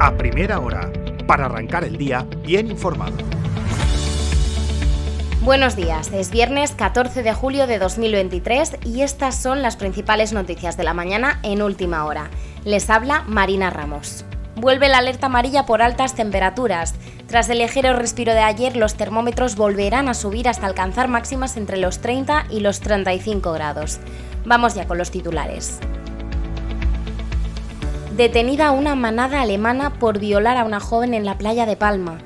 a primera hora, para arrancar el día bien informado. Buenos días, es viernes 14 de julio de 2023 y estas son las principales noticias de la mañana en última hora. Les habla Marina Ramos. Vuelve la alerta amarilla por altas temperaturas. Tras el ligero respiro de ayer, los termómetros volverán a subir hasta alcanzar máximas entre los 30 y los 35 grados. Vamos ya con los titulares detenida una manada alemana por violar a una joven en la playa de Palma.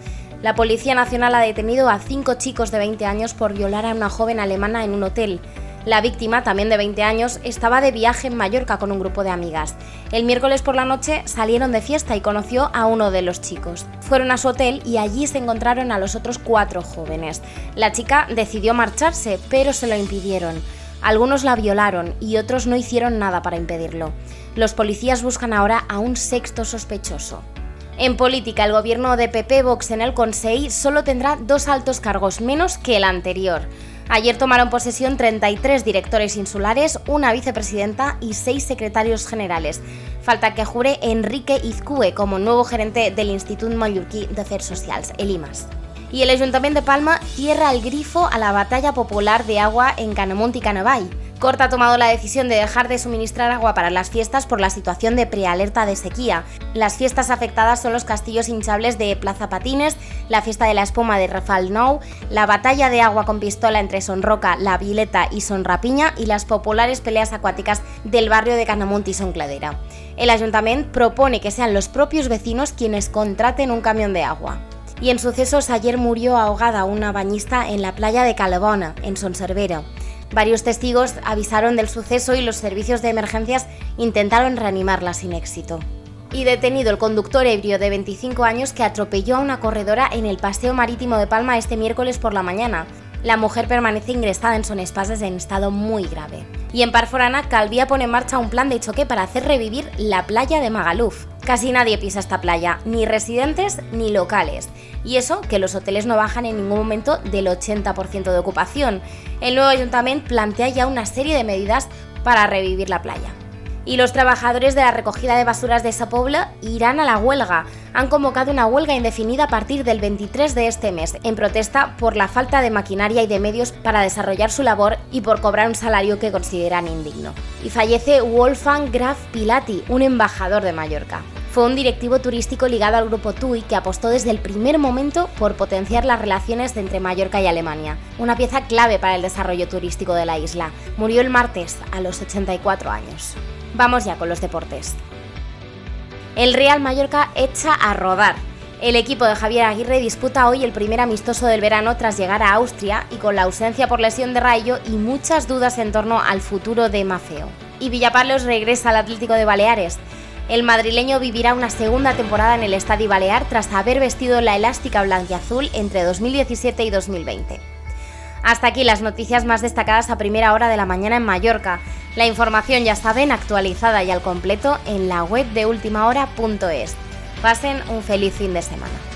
La Policía Nacional ha detenido a cinco chicos de 20 años por violar a una joven alemana en un hotel. La víctima, también de 20 años, estaba de viaje en Mallorca con un grupo de amigas. El miércoles por la noche salieron de fiesta y conoció a uno de los chicos. Fueron a su hotel y allí se encontraron a los otros cuatro jóvenes. La chica decidió marcharse, pero se lo impidieron. Algunos la violaron y otros no hicieron nada para impedirlo. Los policías buscan ahora a un sexto sospechoso. En política, el gobierno de PP Vox en el Consejo solo tendrá dos altos cargos menos que el anterior. Ayer tomaron posesión 33 directores insulares, una vicepresidenta y seis secretarios generales. Falta que jure Enrique Izcue como nuevo gerente del Instituto Mallorquí de Afers Socials, el IMAS. Y el Ayuntamiento de Palma cierra el grifo a la batalla popular de agua en Canamunt y Canavall. Corta ha tomado la decisión de dejar de suministrar agua para las fiestas por la situación de prealerta de sequía. Las fiestas afectadas son los castillos hinchables de Plaza Patines, la fiesta de la espuma de Rafal Nou, la batalla de agua con pistola entre Sonroca, La Vileta y Sonrapiña y las populares peleas acuáticas del barrio de Canamunt y Soncladera. El ayuntamiento propone que sean los propios vecinos quienes contraten un camión de agua. Y en sucesos ayer murió ahogada una bañista en la playa de Calebona, en Sonservera. Varios testigos avisaron del suceso y los servicios de emergencias intentaron reanimarla sin éxito. Y detenido el conductor ebrio de 25 años que atropelló a una corredora en el Paseo Marítimo de Palma este miércoles por la mañana. La mujer permanece ingresada en Son Espases en estado muy grave. Y en Parforana, Calvía pone en marcha un plan de choque para hacer revivir la playa de Magaluf. Casi nadie pisa esta playa, ni residentes ni locales. Y eso que los hoteles no bajan en ningún momento del 80% de ocupación. El nuevo ayuntamiento plantea ya una serie de medidas para revivir la playa y los trabajadores de la recogida de basuras de esa pobla irán a la huelga. Han convocado una huelga indefinida a partir del 23 de este mes, en protesta por la falta de maquinaria y de medios para desarrollar su labor y por cobrar un salario que consideran indigno. Y fallece Wolfgang Graf Pilati, un embajador de Mallorca. Fue un directivo turístico ligado al grupo TUI que apostó desde el primer momento por potenciar las relaciones entre Mallorca y Alemania, una pieza clave para el desarrollo turístico de la isla. Murió el martes a los 84 años. Vamos ya con los deportes. El Real Mallorca echa a rodar. El equipo de Javier Aguirre disputa hoy el primer amistoso del verano tras llegar a Austria y con la ausencia por lesión de Rayo y muchas dudas en torno al futuro de Mafeo. Y Villapalos regresa al Atlético de Baleares. El madrileño vivirá una segunda temporada en el Estadio Balear tras haber vestido la elástica blanquiazul entre 2017 y 2020. Hasta aquí las noticias más destacadas a primera hora de la mañana en Mallorca. La información ya saben actualizada y al completo en la web de ultimahora.es. Pasen un feliz fin de semana.